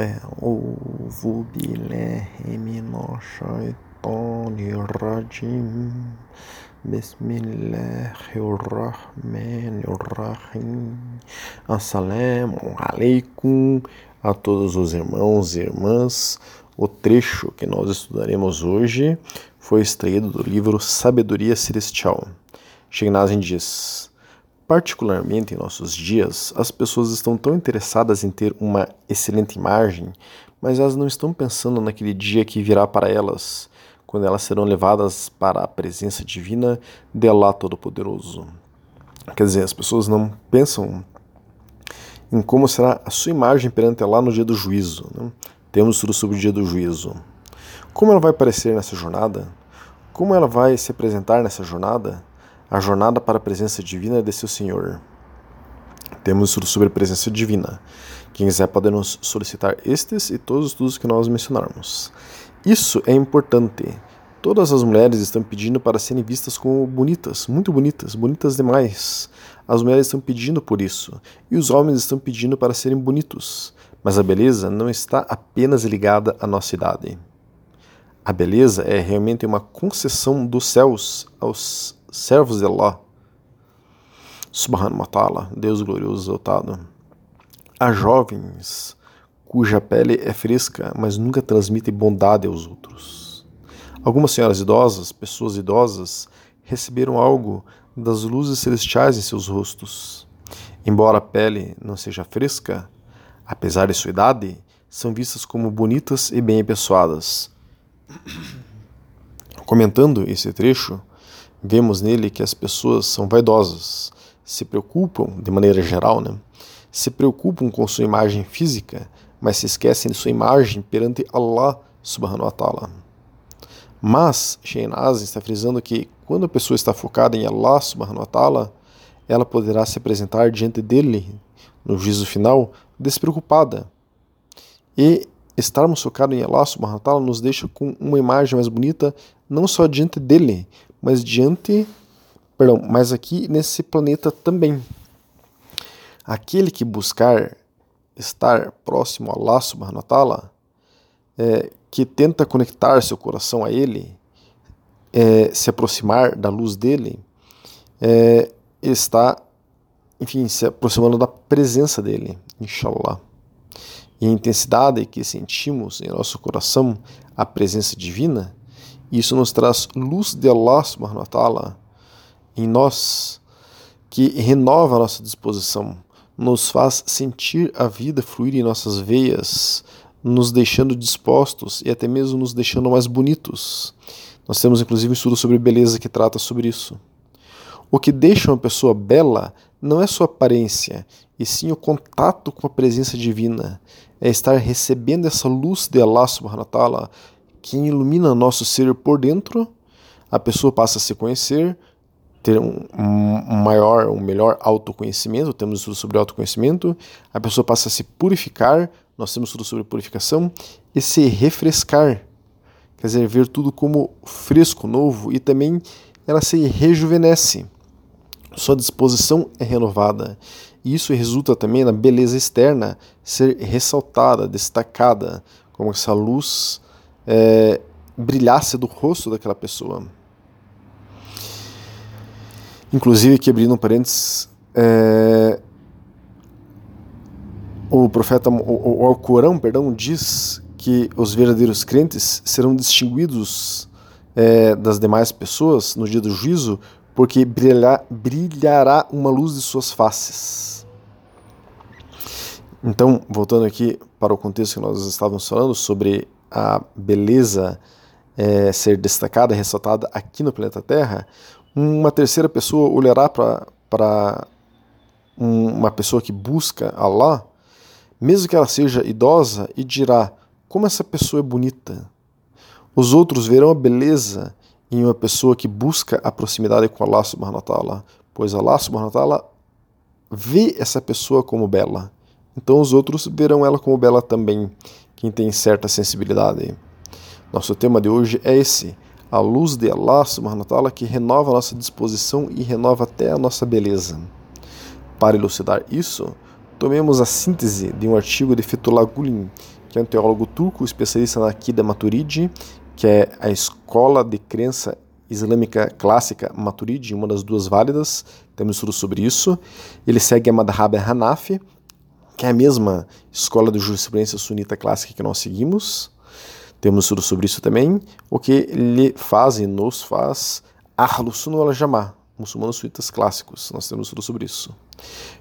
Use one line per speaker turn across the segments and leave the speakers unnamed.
أعوذ بالله من الشيطان الرجيم بسم الله الرحمن الرحيم Assalamu alaikum a todos os irmãos e irmãs. O trecho que nós estudaremos hoje foi extraído do livro Sabedoria Celestial. Shegnazin diz: Particularmente em nossos dias, as pessoas estão tão interessadas em ter uma excelente imagem, mas elas não estão pensando naquele dia que virá para elas, quando elas serão levadas para a presença divina de Allah Todo-Poderoso. Quer dizer, as pessoas não pensam em como será a sua imagem perante Allah no dia do juízo. Né? Temos tudo sobre o dia do juízo. Como ela vai aparecer nessa jornada? Como ela vai se apresentar nessa jornada? A jornada para a presença divina de seu Senhor. Temos estudo sobre a presença divina. Quem quiser pode nos solicitar estes e todos os estudos que nós mencionarmos. Isso é importante. Todas as mulheres estão pedindo para serem vistas como bonitas, muito bonitas, bonitas demais. As mulheres estão pedindo por isso, e os homens estão pedindo para serem bonitos. Mas a beleza não está apenas ligada à nossa idade. A beleza é realmente uma concessão dos céus aos servos de Allah, Subhanahu wa ta'ala, Deus glorioso exaltado. Há jovens cuja pele é fresca, mas nunca transmitem bondade aos outros. Algumas senhoras idosas, pessoas idosas, receberam algo das luzes celestiais em seus rostos. Embora a pele não seja fresca, apesar de sua idade, são vistas como bonitas e bem apessoadas. Comentando esse trecho, Vemos nele que as pessoas são vaidosas, se preocupam, de maneira geral, né? se preocupam com sua imagem física, mas se esquecem de sua imagem perante Allah subhanahu wa ta'ala. Mas Sheinaz está frisando que quando a pessoa está focada em Allah subhanahu wa ta'ala, ela poderá se apresentar diante dele no juízo final despreocupada. E estarmos focados em Allah subhanahu wa ta'ala nos deixa com uma imagem mais bonita não só diante dele, mas diante, perdão, mas aqui nesse planeta também. Aquele que buscar estar próximo a wa ta'ala, é, que tenta conectar seu coração a Ele, é, se aproximar da luz dele, é, está, enfim, se aproximando da presença dele, inshallah. E a intensidade que sentimos em nosso coração a presença divina isso nos traz luz de Allah subhanahu wa ta'ala em nós, que renova a nossa disposição, nos faz sentir a vida fluir em nossas veias, nos deixando dispostos e até mesmo nos deixando mais bonitos. Nós temos inclusive um estudo sobre beleza que trata sobre isso. O que deixa uma pessoa bela não é sua aparência, e sim o contato com a presença divina. É estar recebendo essa luz de Allah subhanahu wa ta'ala que ilumina nosso ser por dentro, a pessoa passa a se conhecer, ter um, um maior, um melhor autoconhecimento, temos estudo sobre autoconhecimento, a pessoa passa a se purificar, nós temos estudo sobre purificação, e se refrescar, quer dizer, ver tudo como fresco, novo, e também ela se rejuvenesce, sua disposição é renovada, e isso resulta também na beleza externa ser ressaltada, destacada, como essa luz é, brilhasse do rosto daquela pessoa. Inclusive, aqui abrindo um parênteses, é, o profeta, o, o Alcorão, perdão, diz que os verdadeiros crentes serão distinguidos é, das demais pessoas no dia do juízo, porque brilhará, brilhará uma luz de suas faces. Então, voltando aqui para o contexto que nós estávamos falando sobre a beleza é, ser destacada, ressaltada aqui no planeta Terra, uma terceira pessoa olhará para uma pessoa que busca Allah, mesmo que ela seja idosa, e dirá: como essa pessoa é bonita. Os outros verão a beleza em uma pessoa que busca a proximidade com Allah subhanahu wa ta'ala, pois Allah subhanahu wa ta'ala vê essa pessoa como bela. Então os outros verão ela como bela também quem tem certa sensibilidade. Nosso tema de hoje é esse: a luz de Allah subhanahu wa que renova a nossa disposição e renova até a nossa beleza. Para elucidar isso, tomemos a síntese de um artigo de Fethullah Gulen que é um teólogo turco, especialista na Akida Maturidi, que é a escola de crença islâmica clássica Maturidi, uma das duas válidas, temos estudo sobre isso. Ele segue a Madhhab Hanafi, que é a mesma escola de jurisprudência sunita clássica que nós seguimos. Temos estudo sobre isso também. O que ele faz e nos faz Ahlus Sunnah wal Jamaa, muçulmanos sunitas clássicos. Nós temos estudo sobre isso.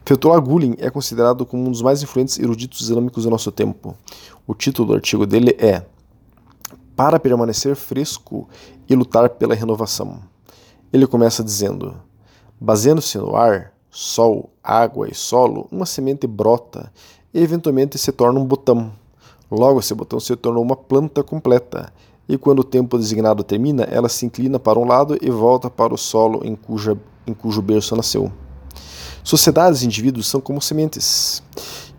Fethullah Gulen é considerado como um dos mais influentes eruditos islâmicos do nosso tempo. O título do artigo dele é Para permanecer fresco e lutar pela renovação. Ele começa dizendo: Baseando-se no ar, sol, água e solo, uma semente brota e eventualmente se torna um botão. Logo, esse botão se tornou uma planta completa, e quando o tempo designado termina, ela se inclina para um lado e volta para o solo em, cuja, em cujo berço nasceu. Sociedades e indivíduos são como sementes.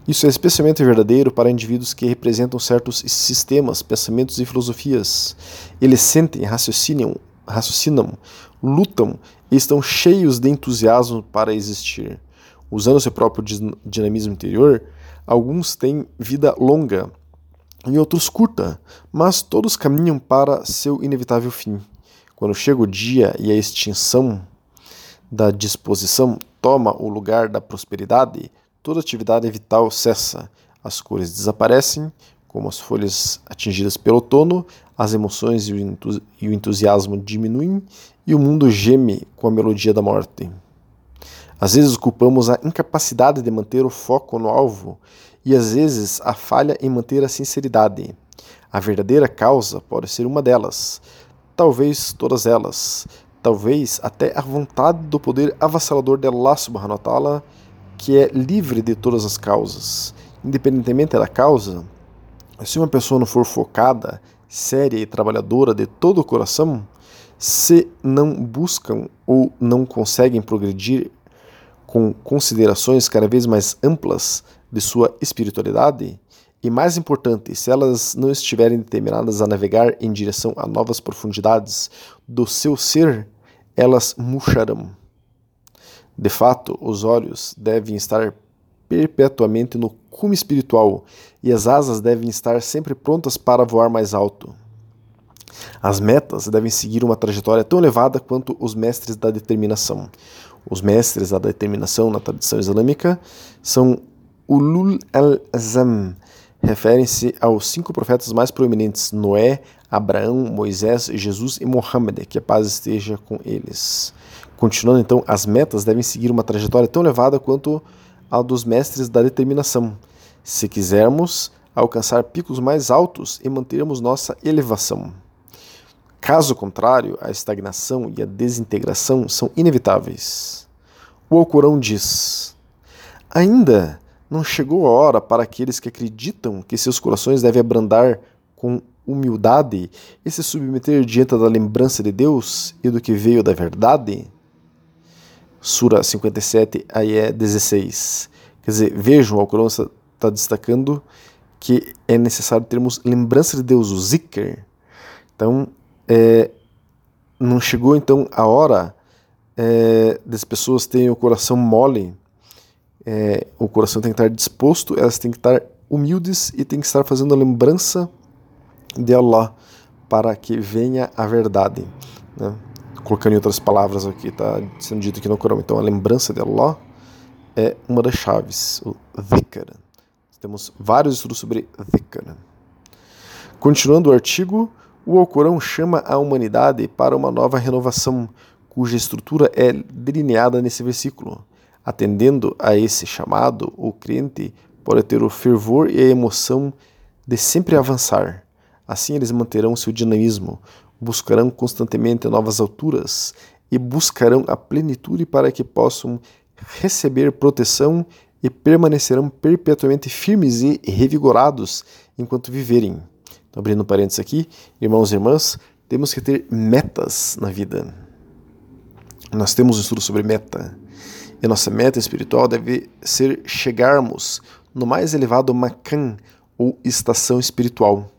Isso é especialmente verdadeiro para indivíduos que representam certos sistemas, pensamentos e filosofias. Eles sentem, raciocinam, raciocinam, lutam e estão cheios de entusiasmo para existir. Usando seu próprio dinamismo interior, alguns têm vida longa e outros curta, mas todos caminham para seu inevitável fim. Quando chega o dia e a extinção da disposição toma o lugar da prosperidade, toda atividade vital cessa, as cores desaparecem, como as folhas atingidas pelo outono, as emoções e o entusiasmo diminuem e o mundo geme com a melodia da morte. Às vezes culpamos a incapacidade de manter o foco no alvo e às vezes a falha em manter a sinceridade. A verdadeira causa pode ser uma delas, talvez todas elas, talvez até a vontade do poder avassalador de Allah subhanahu wa que é livre de todas as causas. Independentemente da causa, se uma pessoa não for focada, séria e trabalhadora de todo o coração, se não buscam ou não conseguem progredir com considerações cada vez mais amplas de sua espiritualidade, e mais importante, se elas não estiverem determinadas a navegar em direção a novas profundidades do seu ser, elas murcharão. De fato, os olhos devem estar perpetuamente no cume espiritual e as asas devem estar sempre prontas para voar mais alto. As metas devem seguir uma trajetória tão elevada quanto os mestres da determinação. Os mestres da determinação na tradição islâmica são Ulul al-Azam, referem-se aos cinco profetas mais proeminentes: Noé, Abraão, Moisés, Jesus e Mohammed, que a paz esteja com eles. Continuando então, as metas devem seguir uma trajetória tão elevada quanto a dos mestres da determinação, se quisermos alcançar picos mais altos e mantermos nossa elevação. Caso contrário, a estagnação e a desintegração são inevitáveis. O Alcorão diz: Ainda não chegou a hora para aqueles que acreditam que seus corações devem abrandar com humildade e se submeter diante da lembrança de Deus e do que veio da verdade? Sura 57, é 16. Quer dizer, vejam, o Alcorão está destacando que é necessário termos lembrança de Deus, o zikr. Então, é, não chegou então a hora é, das pessoas terem o coração mole é, o coração tem que estar disposto, elas têm que estar humildes e têm que estar fazendo a lembrança de Allah para que venha a verdade. Né? Colocando em outras palavras aqui, está sendo dito aqui no Corão. Então, a lembrança de Allah é uma das chaves, o dhikr. Temos vários estudos sobre dhikr. Continuando o artigo, o Alcorão chama a humanidade para uma nova renovação, cuja estrutura é delineada nesse versículo. Atendendo a esse chamado, o crente pode ter o fervor e a emoção de sempre avançar. Assim eles manterão seu dinamismo, buscarão constantemente novas alturas e buscarão a plenitude para que possam receber proteção e permanecerão perpetuamente firmes e revigorados enquanto viverem. Então, abrindo parênteses aqui, irmãos e irmãs, temos que ter metas na vida. Nós temos um estudo sobre meta. E nossa meta espiritual deve ser chegarmos no mais elevado Makan, ou estação espiritual.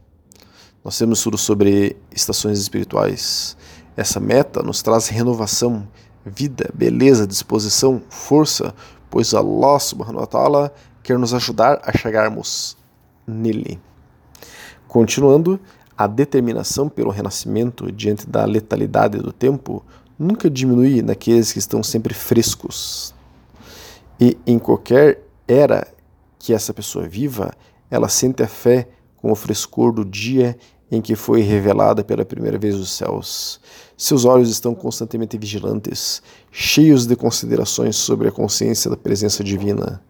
Nós temos estudo sobre estações espirituais. Essa meta nos traz renovação, vida, beleza, disposição, força, pois Allah subhanahu wa ta'ala quer nos ajudar a chegarmos nele. Continuando, a determinação pelo renascimento diante da letalidade do tempo nunca diminui naqueles que estão sempre frescos. E em qualquer era que essa pessoa viva, ela sente a fé com o frescor do dia em que foi revelada pela primeira vez os céus. Seus olhos estão constantemente vigilantes, cheios de considerações sobre a consciência da presença divina.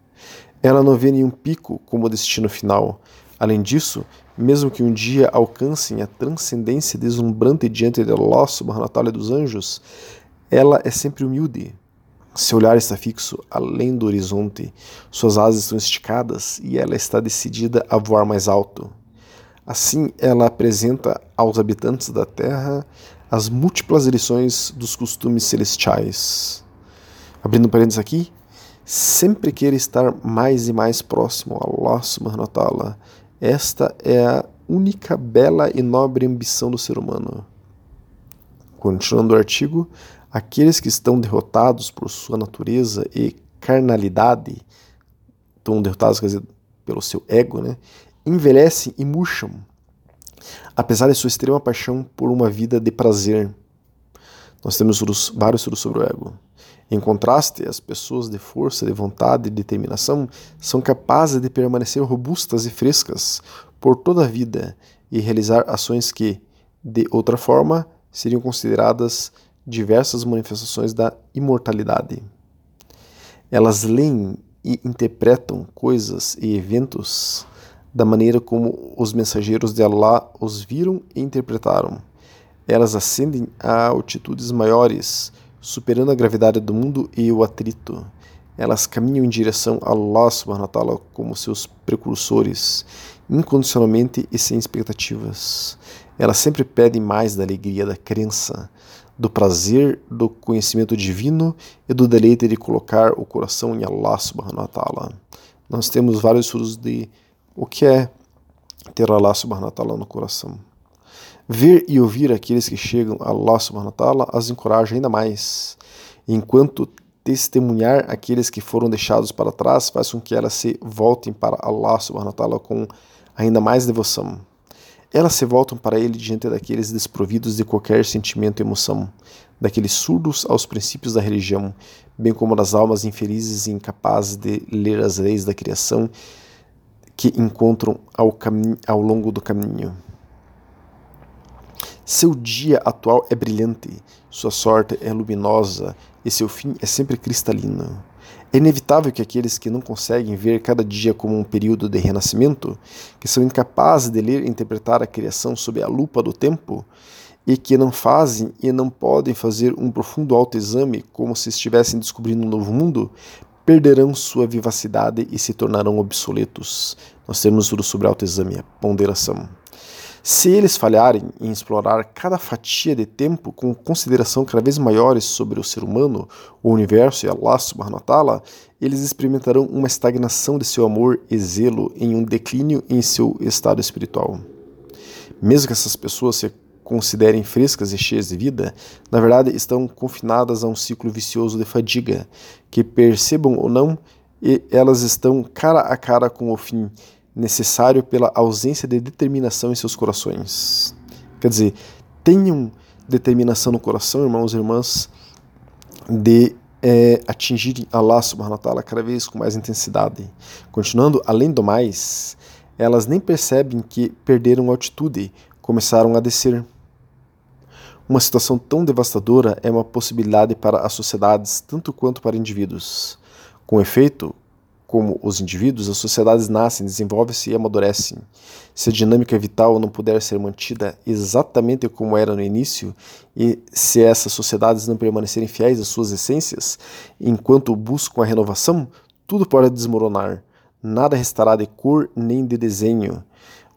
Ela não vê nenhum pico como destino final. Além disso, mesmo que um dia alcancem a transcendência deslumbrante diante de Allah subhanahu dos anjos, ela é sempre humilde. Seu olhar está fixo além do horizonte, suas asas estão esticadas e ela está decidida a voar mais alto. Assim, ela apresenta aos habitantes da Terra as múltiplas lições dos costumes celestiais. Abrindo parênteses aqui, sempre queira estar mais e mais próximo a Allah subhanahu wa ta'ala. Esta é a única bela e nobre ambição do ser humano. Continuando o artigo, aqueles que estão derrotados por sua natureza e carnalidade, estão derrotados quer dizer, pelo seu ego, né? Envelhecem e murcham, apesar de sua extrema paixão por uma vida de prazer. Nós temos vários estudos sobre o ego. Em contraste, as pessoas de força, de vontade e determinação são capazes de permanecer robustas e frescas por toda a vida e realizar ações que, de outra forma, seriam consideradas diversas manifestações da imortalidade. Elas leem e interpretam coisas e eventos da maneira como os mensageiros de Allah os viram e interpretaram. Elas ascendem a altitudes maiores, superando a gravidade do mundo e o atrito. Elas caminham em direção a Allah subhanahu wa ta'ala como seus precursores, incondicionalmente e sem expectativas. Elas sempre pedem mais da alegria da crença, do prazer do conhecimento divino e do deleite de colocar o coração em Allah subhanahu wa ta'ala. Nós temos vários estudos de o que é ter Allah subhanahu wa ta'ala no coração. Ver e ouvir aqueles que chegam a Allah subhanahu wa ta'ala as encoraja ainda mais, enquanto testemunhar aqueles que foram deixados para trás faz com que elas se voltem para Allah subhanahu wa ta'ala com ainda mais devoção. Elas se voltam para ele diante daqueles desprovidos de qualquer sentimento e emoção, daqueles surdos aos princípios da religião, bem como das almas infelizes e incapazes de ler as leis da criação que encontram ao, ao longo do caminho. Seu dia atual é brilhante, sua sorte é luminosa e seu fim é sempre cristalino. É inevitável que aqueles que não conseguem ver cada dia como um período de renascimento, que são incapazes de ler e interpretar a criação sob a lupa do tempo, e que não fazem e não podem fazer um profundo autoexame como se estivessem descobrindo um novo mundo, perderão sua vivacidade e se tornarão obsoletos. Nós temos tudo sobre autoexame, a ponderação. Se eles falharem em explorar cada fatia de tempo com consideração cada vez maiores sobre o ser humano, o universo e Allah subhanahu wa eles experimentarão uma estagnação de seu amor e zelo em um declínio em seu estado espiritual. Mesmo que essas pessoas se considerem frescas e cheias de vida, na verdade estão confinadas a um ciclo vicioso de fadiga, que percebam ou não, elas estão cara a cara com o fim necessário pela ausência de determinação em seus corações. Quer dizer, tenham determinação no coração, irmãos e irmãs, de é, atingirem Allah subhanahu wa ta'ala cada vez com mais intensidade. Continuando, além do mais, elas nem percebem que perderam altitude, começaram a descer. Uma situação tão devastadora é uma possibilidade para as sociedades tanto quanto para indivíduos. Com efeito, como os indivíduos, as sociedades nascem, desenvolvem-se e amadurecem. Se a dinâmica vital não puder ser mantida exatamente como era no início, e se essas sociedades não permanecerem fiéis às suas essências, enquanto buscam a renovação, tudo pode desmoronar. Nada restará de cor nem de desenho.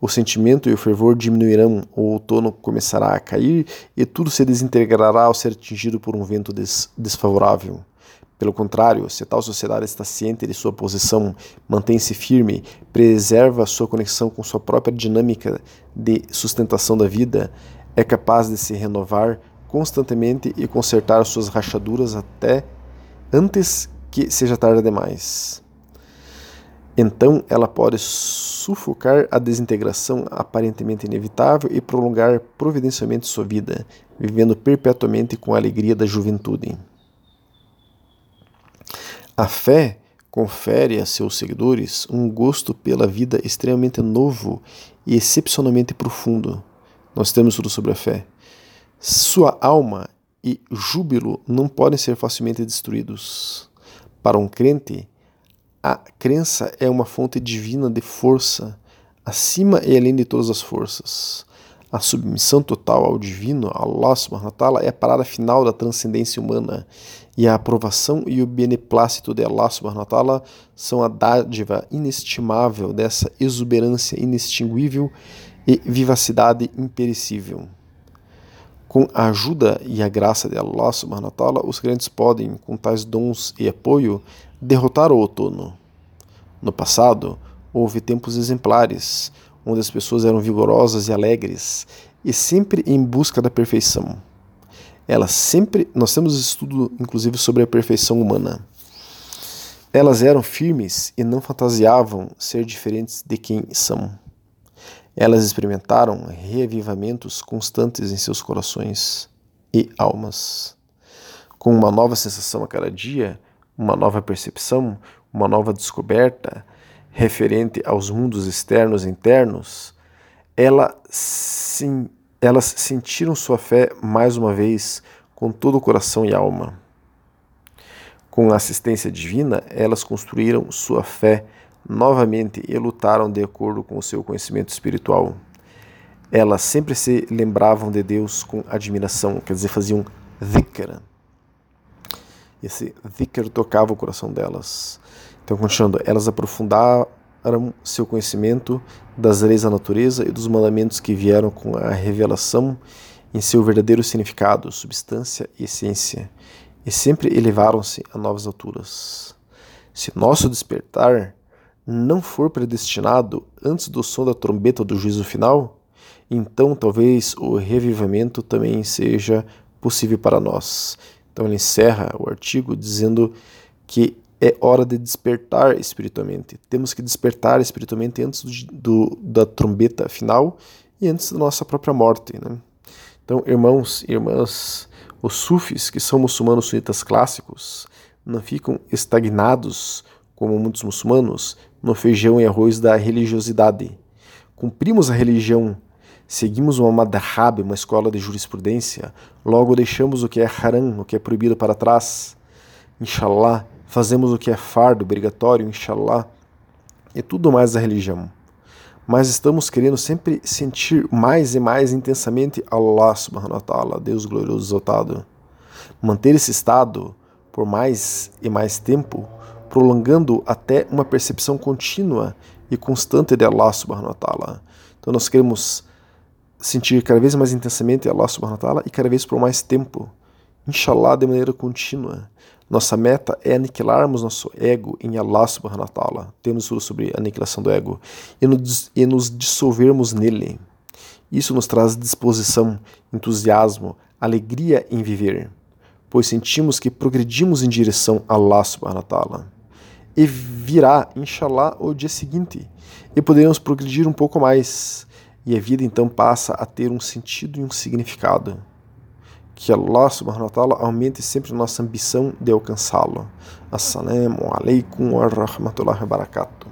O sentimento e o fervor diminuirão, o outono começará a cair e tudo se desintegrará ao ser atingido por um vento des desfavorável. Pelo contrário, se tal sociedade está ciente de sua posição, mantém-se firme, preserva sua conexão com sua própria dinâmica de sustentação da vida, é capaz de se renovar constantemente e consertar suas rachaduras até antes que seja tarde demais. Então ela pode sufocar a desintegração aparentemente inevitável e prolongar providencialmente sua vida, vivendo perpetuamente com a alegria da juventude. A fé confere a seus seguidores um gosto pela vida extremamente novo e excepcionalmente profundo. Nós temos tudo sobre a fé. Sua alma e júbilo não podem ser facilmente destruídos. Para um crente, a crença é uma fonte divina de força, acima e além de todas as forças. A submissão total ao divino, Allah subhanahu wa ta'ala, é a parada final da transcendência humana, e a aprovação e o beneplácito de Allah subhanahu wa ta'ala são a dádiva inestimável dessa exuberância inextinguível e vivacidade imperecível. Com a ajuda e a graça de Allah subhanahu wa ta'ala, os crentes podem, com tais dons e apoio, derrotar o outono. No passado, houve tempos exemplares, onde as pessoas eram vigorosas e alegres, e sempre em busca da perfeição. Elas sempre, nós temos estudo inclusive sobre a perfeição humana. Elas eram firmes e não fantasiavam ser diferentes de quem são. Elas experimentaram reavivamentos constantes em seus corações e almas. Com uma nova sensação a cada dia, uma nova percepção, uma nova descoberta referente aos mundos externos e internos, ela sim, elas sentiram sua fé mais uma vez com todo o coração e alma. Com a assistência divina, elas construíram sua fé novamente e lutaram de acordo com o seu conhecimento espiritual. Elas sempre se lembravam de Deus com admiração, quer dizer, faziam dhikr. Esse dhikr tocava o coração delas. Então, continuando, elas aprofundaram seu conhecimento das leis da natureza e dos mandamentos que vieram com a revelação em seu verdadeiro significado, substância e essência, e sempre elevaram-se a novas alturas. Se nosso despertar não for predestinado antes do som da trombeta do juízo final, então talvez o revivamento também seja possível para nós. Então ele encerra o artigo dizendo que é hora de despertar espiritualmente. Temos que despertar espiritualmente antes do, do da trombeta final e antes da nossa própria morte. Né? Então, irmãos e irmãs, os sufis, que são muçulmanos sunitas clássicos, não ficam estagnados como muitos muçulmanos, no feijão e arroz da religiosidade. Cumprimos a religião, seguimos uma madhhab, uma escola de jurisprudência, logo deixamos o que é haram, o que é proibido para trás. Inshallah, fazemos o que é fardo, obrigatório, inshallah, e tudo mais da religião. Mas estamos querendo sempre sentir mais e mais intensamente Allah subhanahu wa ta'ala, Deus glorioso exaltado. Manter esse estado por mais e mais tempo prolongando até uma percepção contínua e constante de Allah subhanahu wa ta'ala. Então nós queremos sentir cada vez mais intensamente Allah subhanahu wa ta'ala e cada vez por mais tempo. Inshallah de maneira contínua. Nossa meta é aniquilarmos nosso ego em Allah subhanahu wa ta'ala. Temos sobre a aniquilação do ego e nos, e nos dissolvermos nele. Isso nos traz disposição, entusiasmo, alegria em viver, pois sentimos que progredimos em direção a Allah subhanahu wa ta'ala e virá, inshallah, o dia seguinte. E poderemos progredir um pouco mais. E a vida então passa a ter um sentido e um significado. Que Allah subhanahu wa ta'ala aumente sempre nossa ambição de alcançá-lo. Assalamu alaikum wa rahmatullahi wa barakatuh.